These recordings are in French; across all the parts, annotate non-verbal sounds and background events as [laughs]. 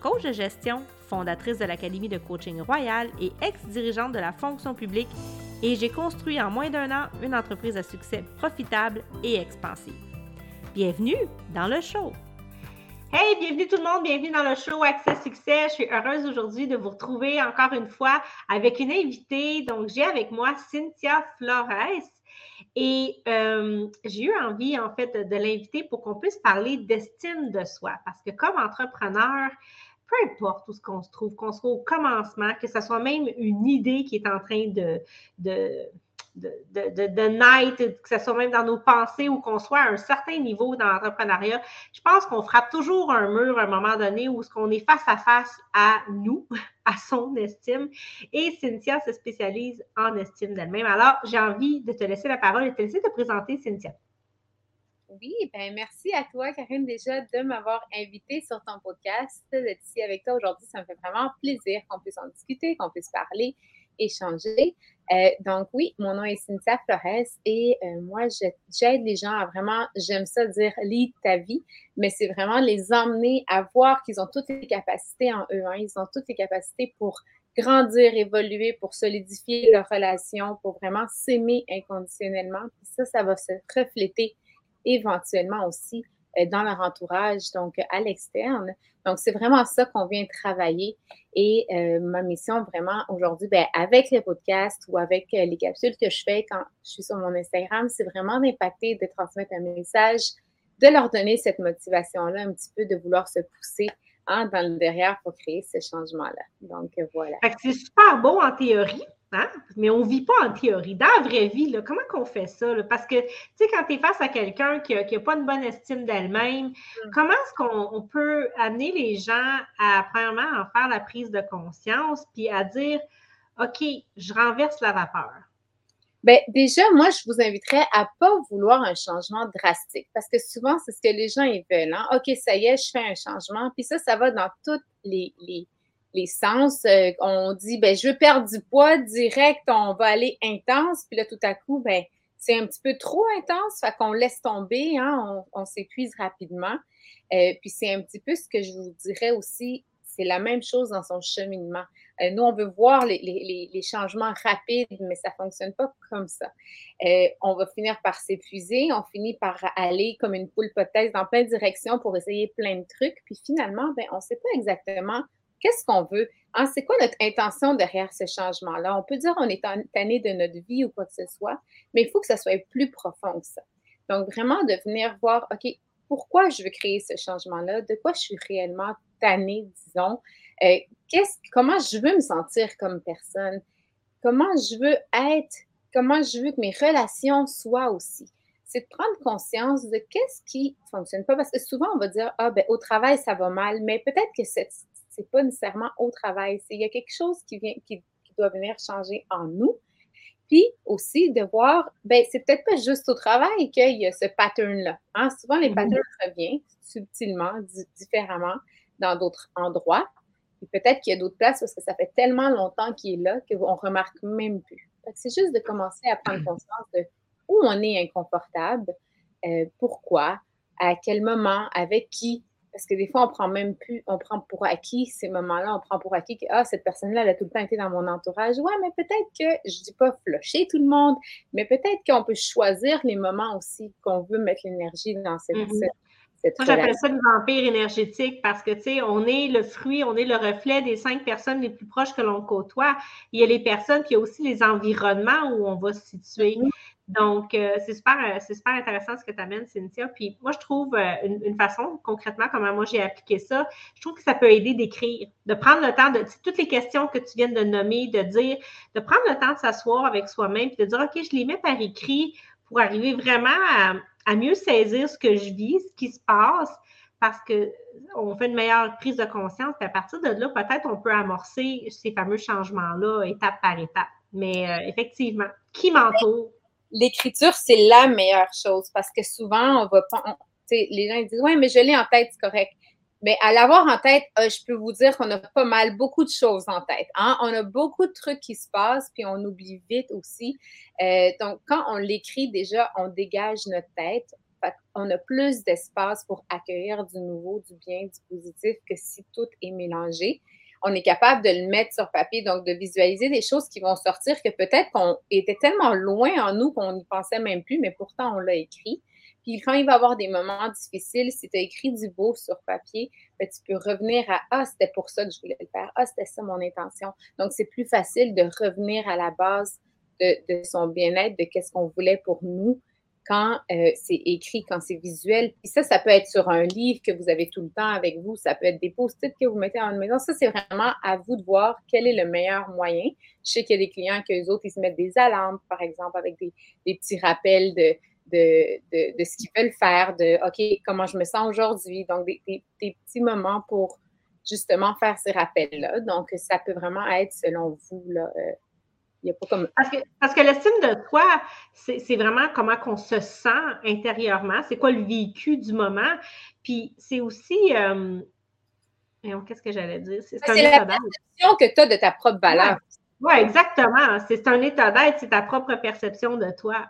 coach de gestion, fondatrice de l'Académie de coaching royal et ex-dirigeante de la fonction publique, et j'ai construit en moins d'un an une entreprise à succès profitable et expansive. Bienvenue dans le show! Hey, bienvenue tout le monde, bienvenue dans le show Accès Succès. Je suis heureuse aujourd'hui de vous retrouver encore une fois avec une invitée. Donc, j'ai avec moi Cynthia Flores. Et euh, j'ai eu envie, en fait, de l'inviter pour qu'on puisse parler d'estime de soi. Parce que comme entrepreneur, peu importe où ce qu'on se trouve, qu'on soit au commencement, que ce soit même une idée qui est en train de, de, de, de, de naître, que ce soit même dans nos pensées ou qu'on soit à un certain niveau dans l'entrepreneuriat, je pense qu'on frappe toujours un mur à un moment donné où ce qu'on est face à face à nous, [laughs] à son estime. Et Cynthia se spécialise en estime d'elle-même. Alors, j'ai envie de te laisser la parole et de te laisser te présenter, Cynthia. Oui, ben merci à toi, Karine, déjà de m'avoir invité sur ton podcast, d'être ici avec toi aujourd'hui. Ça me fait vraiment plaisir qu'on puisse en discuter, qu'on puisse parler, échanger. Euh, donc oui, mon nom est Cynthia Flores et euh, moi, j'aide les gens à vraiment, j'aime ça dire lead ta vie, mais c'est vraiment les emmener à voir qu'ils ont toutes les capacités en eux. Ils ont toutes les capacités pour grandir, évoluer, pour solidifier leurs relations, pour vraiment s'aimer inconditionnellement. Ça, ça va se refléter éventuellement aussi euh, dans leur entourage, donc à l'externe. Donc, c'est vraiment ça qu'on vient travailler. Et euh, ma mission vraiment aujourd'hui, ben, avec les podcasts ou avec euh, les capsules que je fais quand je suis sur mon Instagram, c'est vraiment d'impacter, de transmettre un message, de leur donner cette motivation-là, un petit peu de vouloir se pousser hein, dans le derrière pour créer ce changement-là. Donc, voilà. C'est super beau en théorie. Hein? Mais on ne vit pas en théorie. Dans la vraie vie, là, comment qu'on fait ça? Parce que, tu sais, quand tu es face à quelqu'un qui n'a pas une bonne estime d'elle-même, mm. comment est-ce qu'on peut amener les gens à, premièrement, en faire la prise de conscience, puis à dire, OK, je renverse la vapeur? Bien, déjà, moi, je vous inviterais à ne pas vouloir un changement drastique parce que souvent, c'est ce que les gens ils veulent. Hein? OK, ça y est, je fais un changement. Puis ça, ça va dans toutes les, les les sens. Euh, on dit, ben, je veux perdre du poids direct, on va aller intense. Puis là, tout à coup, ben, c'est un petit peu trop intense, fait qu'on laisse tomber, hein, on, s'épuise rapidement. Euh, puis c'est un petit peu ce que je vous dirais aussi, c'est la même chose dans son cheminement. Euh, nous, on veut voir les, changements rapides, mais ça ne fonctionne pas comme ça. on va finir par s'épuiser, on finit par aller comme une poule potaise dans plein de directions pour essayer plein de trucs. Puis finalement, ben, on ne sait pas exactement Qu'est-ce qu'on veut? Hein, c'est quoi notre intention derrière ce changement-là? On peut dire on est tanné de notre vie ou quoi que ce soit, mais il faut que ça soit plus profond que ça. Donc, vraiment de venir voir, OK, pourquoi je veux créer ce changement-là? De quoi je suis réellement tannée, disons? Euh, comment je veux me sentir comme personne? Comment je veux être? Comment je veux que mes relations soient aussi? c'est de prendre conscience de qu'est-ce qui ne fonctionne pas. Parce que souvent, on va dire, ah, ben, au travail, ça va mal, mais peut-être que cette, c'est pas nécessairement au travail. Il y a quelque chose qui, vient, qui, doit venir changer en nous. Puis aussi de voir, ben c'est peut-être pas juste au travail qu'il y a ce pattern-là. Hein. Souvent, les mm-hmm. patterns reviennent subtilement, différemment dans d'autres endroits. Puis peut-être qu'il y a d'autres places parce que ça fait tellement longtemps qu'il est là qu'on ne remarque même plus. C'est juste de commencer à prendre conscience de où on est inconfortable, euh, pourquoi, à quel moment, avec qui, parce que des fois, on prend même plus, on prend pour acquis ces moments-là, on prend pour acquis que ah, cette personne-là, elle a tout le temps été dans mon entourage. Ouais, mais peut-être que, je dis pas flusher tout le monde, mais peut-être qu'on peut choisir les moments aussi qu'on veut mettre l'énergie dans cette, mm-hmm. Moi, j'appelle ça le vampire énergétique parce que, tu sais, on est le fruit, on est le reflet des cinq personnes les plus proches que l'on côtoie. Il y a les personnes, puis il y a aussi les environnements où on va se situer. Mm-hmm. Donc, euh, c'est super, euh, super intéressant ce que tu amènes, Cynthia. Puis moi, je trouve euh, une, façon, concrètement, comment moi j'ai appliqué ça, je trouve que ça peut aider d'écrire, de prendre le temps de, toutes les questions que tu viens de nommer, de dire, de prendre le temps de s'asseoir avec soi-même, puis de dire, OK, je les mets par écrit pour arriver vraiment à, à mieux saisir ce que je vis, ce qui se passe, parce qu'on fait une meilleure prise de conscience, puis à partir de là, peut-être on peut amorcer ces fameux changements-là étape par étape. Mais euh, effectivement, qui m'entoure? L'écriture, c'est la meilleure chose parce que souvent, on va pas. les gens disent Ouais, mais je l'ai en tête, c'est correct. Mais à l'avoir en tête, euh, je peux vous dire qu'on a pas mal beaucoup de choses en tête. Hein? On a beaucoup de trucs qui se passent, puis on oublie vite aussi. Euh, donc, quand on l'écrit, déjà, on dégage notre tête. on a plus d'espace pour accueillir du nouveau, du bien, du positif que si tout est mélangé. On est capable de le mettre sur papier, donc de visualiser des choses qui vont sortir que peut-être qu'on était tellement loin en nous qu'on n'y pensait même plus, mais pourtant on l'a écrit. Puis quand il va y avoir des moments difficiles, si tu as écrit du beau sur papier, ben, tu peux revenir à Ah, c'était pour ça que je voulais le faire. Ah, c'était ça mon intention. Donc, c'est plus facile de revenir à la base de, son bien-être, de qu'est-ce qu'on voulait pour nous quand euh, c'est écrit, quand c'est visuel. Puis ça, ça peut être sur un livre que vous avez tout le temps avec vous. Ça peut être des post-it que vous mettez en maison. Ça, c'est vraiment à vous de voir quel est le meilleur moyen. Je sais qu'il y a des clients que les autres, ils se mettent des alarmes, par exemple, avec des petits rappels de de, de, ce qu'ils veulent faire, de OK, comment je me sens aujourd'hui. Donc, des, petits moments pour justement faire ces rappels-là. Donc, ça peut vraiment être selon vous. Là, euh, il a pas comme... Parce que, parce que l'estime de toi, c'est vraiment comment qu'on se sent intérieurement, c'est quoi le vécu du moment. Puis c'est aussi. Euh, qu'est-ce que j'allais dire? C'est la perception que tu as de ta propre valeur. Oui, ouais, exactement. C'est un état d'être, c'est ta propre perception de toi.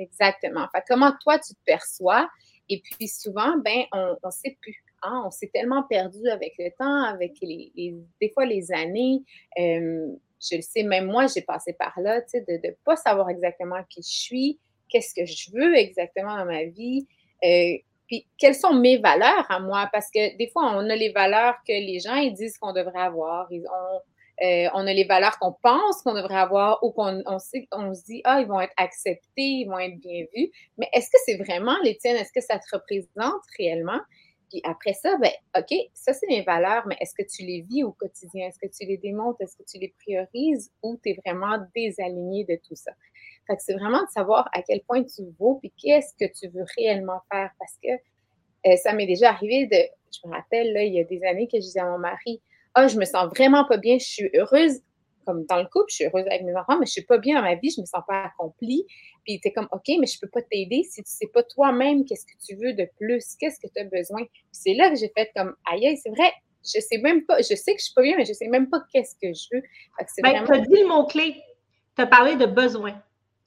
Exactement. Fait, comment toi, tu te perçois? Et puis souvent, ben, on ne sait plus. Hein? On s'est tellement perdu avec le temps, avec les, des fois les années. Je le sais, même moi, j'ai passé par là, tu sais, de ne pas savoir exactement qui je suis, qu'est-ce que je veux exactement dans ma vie. Euh, puis quelles sont mes valeurs à moi? Parce que des fois, on a les valeurs que les gens ils disent qu'on devrait avoir. Euh, on a les valeurs qu'on pense qu'on devrait avoir ou qu'on on sait, se dit, ah, ils vont être acceptés, ils vont être bien vus. Mais est-ce que c'est vraiment les tiennes? Est-ce que ça te représente réellement? Puis après ça, ben, OK, ça, c'est mes valeurs, mais est-ce que tu les vis au quotidien? Est-ce que tu les démontes? Est-ce que tu les priorises ou tu es vraiment désaligné de tout ça? Fait que c'est vraiment de savoir à quel point tu vaux puis qu'est-ce que tu veux réellement faire parce que euh, ça m'est déjà arrivé de, je me rappelle, là, il y a des années que je disais à mon mari, ah, je me sens vraiment pas bien, je suis heureuse, comme dans le couple, je suis heureuse avec mes enfants, mais je suis pas bien dans ma vie, je me sens pas accomplie. Puis tu es comme, OK, mais je peux pas t'aider si tu sais pas toi-même qu'est-ce que tu veux de plus, qu'est-ce que tu as besoin. Puis c'est là que j'ai fait comme, aïe, c'est vrai, je sais même pas, je sais que je suis pas bien, mais je sais même pas qu'est-ce que je veux. Ben, tu as dit le mot-clé, tu as parlé de besoin.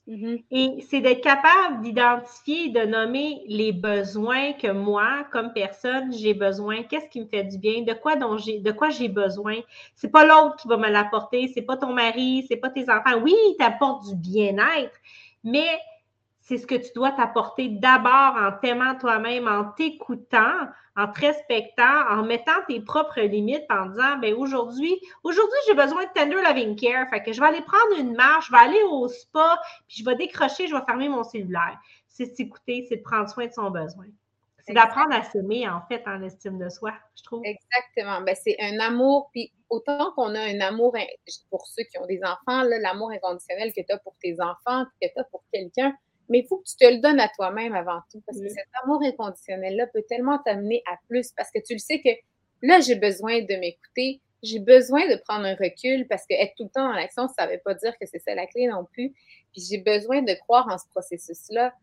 Mm-hmm. Et c'est d'être capable d'identifier, de nommer les besoins que moi, comme personne, j'ai besoin. Qu'est-ce qui me fait du bien? De quoi dont j'ai, de quoi j'ai besoin? C'est pas l'autre qui va me l'apporter. C'est pas ton mari. C'est pas tes enfants. Oui, il t'apporte du bien-être, mais c'est ce que tu dois t'apporter d'abord en t'aimant toi-même, en t'écoutant, en te respectant, en mettant tes propres limites, en disant, ben aujourd'hui, aujourd'hui, j'ai besoin de tender loving care. Fait que je vais aller prendre une marche, je vais aller au spa, puis je vais décrocher, je vais fermer mon cellulaire. C'est s'écouter, c'est de prendre soin de son besoin. C'est d'apprendre à s'aimer, en fait, en estime de soi, je trouve. Exactement. Ben, c'est un amour, puis autant qu'on a un amour, pour ceux qui ont des enfants, l'amour inconditionnel que tu as pour tes enfants, que tu as pour quelqu'un, mais il faut que tu te le donnes à toi-même avant tout, parce que cet amour inconditionnel-là peut tellement t'amener à plus, parce que tu le sais que là, j'ai besoin de m'écouter, j'ai besoin de prendre un recul, parce que être tout le temps dans l'action, ça ne veut pas dire que c'est ça la clé non plus. Puis j'ai besoin de croire en ce processus-là.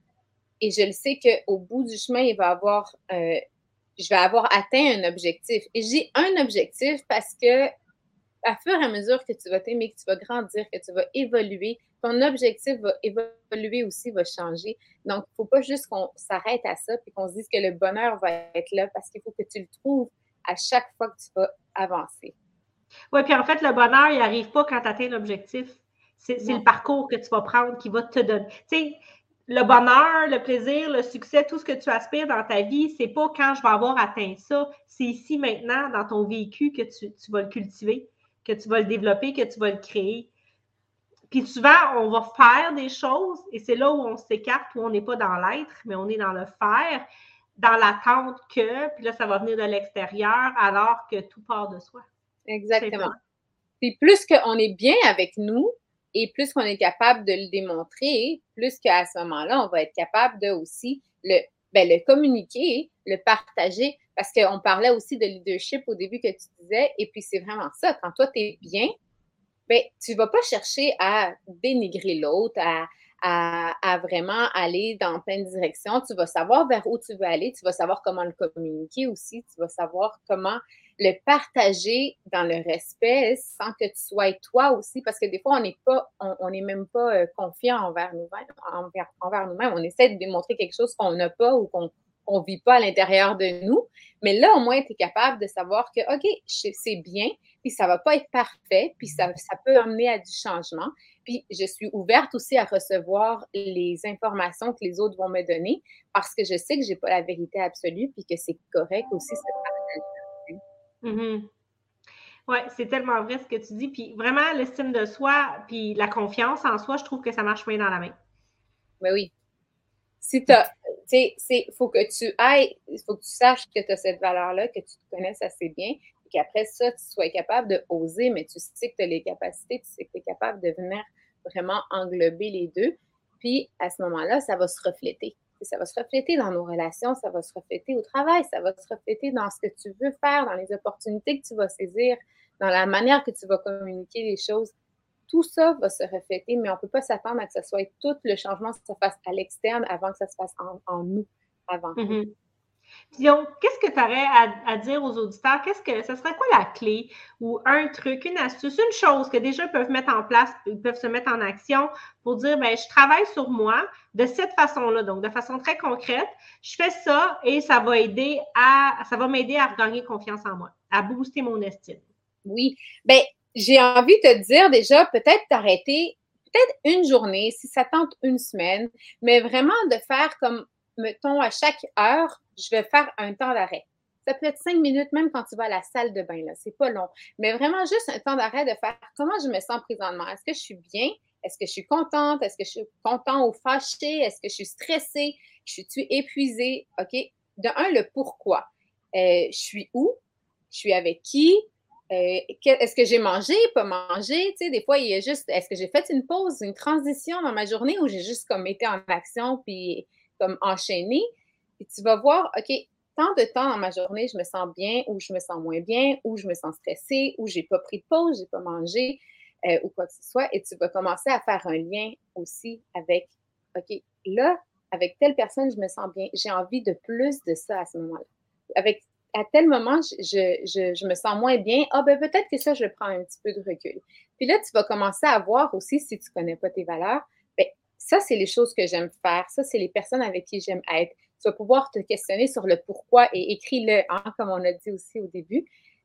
Et je le sais qu'au bout du chemin, il va avoir, euh, je vais avoir atteint un objectif. Et j'ai un objectif parce que à fur et à mesure que tu vas t'aimer, que tu vas grandir, que tu vas évoluer, ton objectif va évoluer aussi, va changer. Donc, il ne faut pas juste qu'on s'arrête à ça et qu'on se dise que le bonheur va être là parce qu'il faut que tu le trouves à chaque fois que tu vas avancer. Oui, puis en fait, le bonheur, il n'arrive pas quand tu atteins l'objectif. C'est le parcours que tu vas prendre qui va te donner. Tu sais, le bonheur, le plaisir, le succès, tout ce que tu aspires dans ta vie, c'est pas quand je vais avoir atteint ça. C'est ici, maintenant, dans ton vécu, que tu, tu vas le cultiver, que tu vas le développer, que tu vas le créer. Puis souvent, on va faire des choses et c'est là où on s'écarte, où on n'est pas dans l'être, mais on est dans le faire, dans l'attente que, puis là, ça va venir de l'extérieur alors que tout part de soi. Exactement. Puis plus qu'on est bien avec nous et plus qu'on est capable de le démontrer, plus qu'à ce moment-là, on va être capable de aussi le, ben, le communiquer, le partager, parce qu'on parlait aussi de leadership au début que tu disais, et puis c'est vraiment ça. Quand toi, tu es bien, ben, tu ne vas pas chercher à dénigrer l'autre, à, à, vraiment aller dans plein de directions. Tu vas savoir vers où tu veux aller, tu vas savoir comment le communiquer aussi, tu vas savoir comment le partager dans le respect sans que tu sois toi aussi, parce que des fois, on n'est pas, on n'est même pas euh, confiant envers nous-mêmes, envers, nous-mêmes. On essaie de démontrer quelque chose qu'on n'a pas ou qu'on ne vit pas à l'intérieur de nous. Mais là, au moins, tu es capable de savoir que, OK, c'est bien, puis ça ne va pas être parfait, puis ça, ça peut amener à du changement. Puis je suis ouverte aussi à recevoir les informations que les autres vont me donner parce que je sais que je n'ai pas la vérité absolue, puis que c'est correct aussi ce partage. Mm-hmm. Oui, c'est tellement vrai ce que tu dis. Puis vraiment, l'estime de soi, puis la confiance en soi, je trouve que ça marche bien dans la main. Mais oui. Si tu tu sais, il faut que tu ailles, il faut que tu saches que tu as cette valeur-là, que tu te connaisses assez bien, et qu'après ça, tu sois capable de oser, mais tu sais que tu as les capacités, tu sais que tu es capable de venir vraiment englober les deux. Puis à ce moment-là, ça va se refléter. Ça va se refléter dans nos relations, ça va se refléter au travail, ça va se refléter dans ce que tu veux faire, dans les opportunités que tu vas saisir, dans la manière que tu vas communiquer les choses tout ça va se refléter, mais on ne peut pas s'attendre à que ce soit tout le changement se fasse à l'externe avant que ça se fasse en, nous, avant. Mm-hmm. qu'est-ce que tu aurais à, dire aux auditeurs? Qu'est-ce que ce serait quoi la clé ou un truc, une astuce, une chose que déjà ils peuvent mettre en place, ils peuvent se mettre en action pour dire ben, je travaille sur moi de cette façon-là, donc de façon très concrète. Je fais ça et ça va aider à ça va m'aider à regagner confiance en moi, à booster mon estime. Oui. Bien, j'ai envie de te dire déjà, peut-être t'arrêter, peut-être une journée, si ça tente une semaine, mais vraiment de faire comme, mettons, à chaque heure, je vais faire un temps d'arrêt. Ça peut être cinq minutes, même quand tu vas à la salle de bain, là. C'est pas long. Mais vraiment juste un temps d'arrêt de faire comment je me sens présentement. Est-ce que je suis bien? Est-ce que je suis contente? Est-ce que je suis content ou fâchée? Est-ce que je suis stressée? Je suis épuisée? OK? De un, le pourquoi. Euh, je suis où? Je suis avec qui? Euh, est-ce que j'ai mangé, pas mangé? Tu sais, des fois, il y a juste, est-ce que j'ai fait une pause, une transition dans ma journée ou j'ai juste comme été en action puis comme enchaîné? Et tu vas voir, OK, tant de temps dans ma journée, je me sens bien ou je me sens moins bien ou je me sens stressée ou j'ai pas pris de pause, j'ai pas mangé euh, ou quoi que ce soit. Et tu vas commencer à faire un lien aussi avec, OK, là, avec telle personne, je me sens bien. J'ai envie de plus de ça à ce moment-là. Avec à tel moment, je, me sens moins bien. Ah, ben peut-être que ça, je prends un petit peu de recul. Puis là, tu vas commencer à voir aussi, si tu ne connais pas tes valeurs, bien, ça, c'est les choses que j'aime faire. Ça, c'est les personnes avec qui j'aime être. Tu vas pouvoir te questionner sur le pourquoi et écris-le, hein, comme on a dit aussi au début.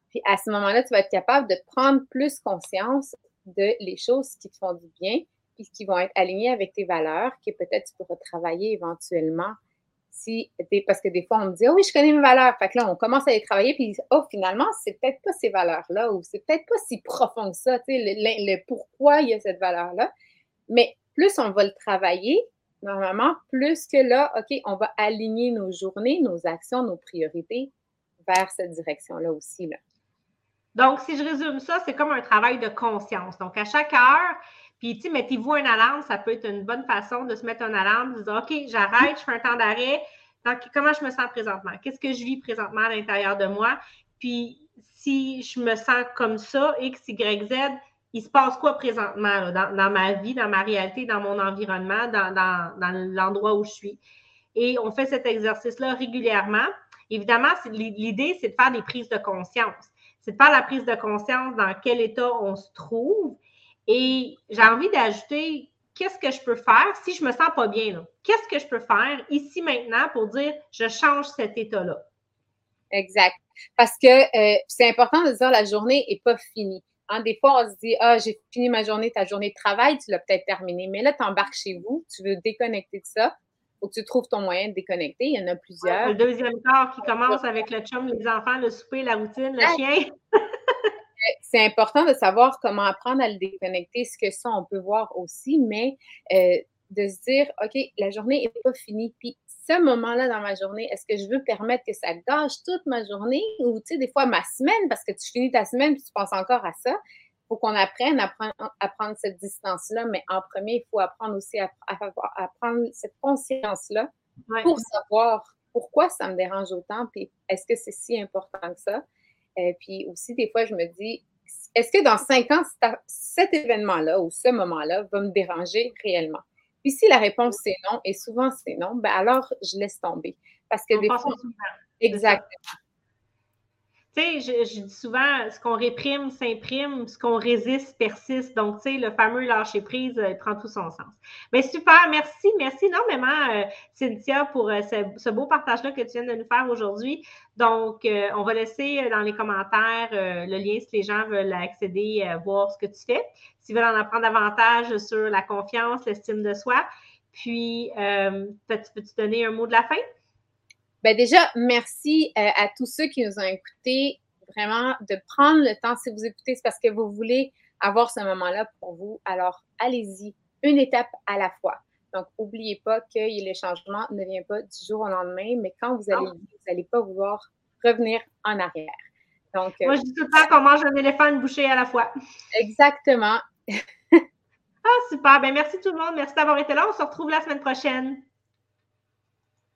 Puis à ce moment-là, tu vas être capable de prendre plus conscience de les choses qui te font du bien, puis qui vont être alignées avec tes valeurs, que peut-être tu pourras travailler éventuellement parce que des fois, on me dit, oh oui, je connais mes valeurs. Fait que là, on commence à les travailler, puis oh, finalement, c'est peut-être pas ces valeurs-là, ou c'est peut-être pas si profond que ça, le, pourquoi il y a cette valeur-là. Mais plus on va le travailler, normalement, plus que là, OK, on va aligner nos journées, nos actions, nos priorités vers cette direction-là aussi. Là. Donc, si je résume ça, c'est comme un travail de conscience. Donc, à chaque heure, puis, tu mettez-vous un alarme, ça peut être une bonne façon de se mettre un alarme, de dire, OK, j'arrête, je fais un temps d'arrêt. Donc, comment je me sens présentement? Qu'est-ce que je vis présentement à l'intérieur de moi? Puis, si je me sens comme ça, X, Y, Z, il se passe quoi présentement dans, ma vie, dans ma réalité, dans mon environnement, dans l'endroit où je suis? Et on fait cet exercice-là régulièrement. Évidemment, l'idée, c'est de faire des prises de conscience. C'est de faire la prise de conscience dans quel état on se trouve et j'ai envie d'ajouter qu'est-ce que je peux faire si je me sens pas bien. Qu'est-ce que je peux faire ici maintenant pour dire je change cet état-là? Exact. Parce que euh, c'est important de dire la journée n'est pas finie. Hein, des fois, on se dit Ah, j'ai fini ma journée, ta journée de travail, tu l'as peut-être terminée. Mais là, tu embarques chez vous, tu veux déconnecter de ça. Faut que tu trouves ton moyen de déconnecter. Il y en a plusieurs. le deuxième quart qui commence avec le chum, les enfants, le souper, la routine, le chien. [laughs] c'est important de savoir comment apprendre à le déconnecter, ce que ça, on peut voir aussi, mais euh, de se dire, OK, la journée n'est pas finie. Puis ce moment-là dans ma journée, est-ce que je veux permettre que ça gâche toute ma journée? Ou, tu sais, des fois ma semaine, parce que tu finis ta semaine et tu penses encore à ça. Il faut qu'on apprenne à prendre, cette distance-là, mais en premier, il faut apprendre aussi à, prendre cette conscience-là pour savoir pourquoi ça me dérange autant, puis est-ce que c'est si important que ça? Et euh, puis aussi, des fois, je me dis, est-ce que dans cinq ans, cet événement-là ou ce moment-là va me déranger réellement? Puis si la réponse c'est non, et souvent c'est non, ben alors je laisse tomber. Parce que des fois. Exactement. Tu sais, je, dis souvent, ce qu'on réprime s'imprime, ce qu'on résiste persiste. Donc, tu sais, le fameux lâcher prise, euh, prend tout son sens. Mais super, merci, merci énormément, euh, Cynthia, pour euh, ce, beau partage-là que tu viens de nous faire aujourd'hui. Donc, on va laisser dans les commentaires le lien si les gens veulent accéder voir ce que tu fais. S'ils veulent en apprendre davantage sur la confiance, l'estime de soi. Puis, peux-tu donner un mot de la fin? Ben déjà, merci euh, à tous ceux qui nous ont écoutés. Vraiment, de prendre le temps. Si vous écoutez, c'est parce que vous voulez avoir ce moment-là pour vous. Alors, allez-y, une étape à la fois. Donc, n'oubliez pas que le changement ne vient pas du jour au lendemain, mais quand vous allez, vous n'allez pas vouloir revenir en arrière. Donc, Moi, je dis tout le temps qu'on mange un éléphant une bouchée à la fois. Exactement. [laughs] ah, super. Ben, merci tout le monde. Merci d'avoir été là. On se retrouve la semaine prochaine.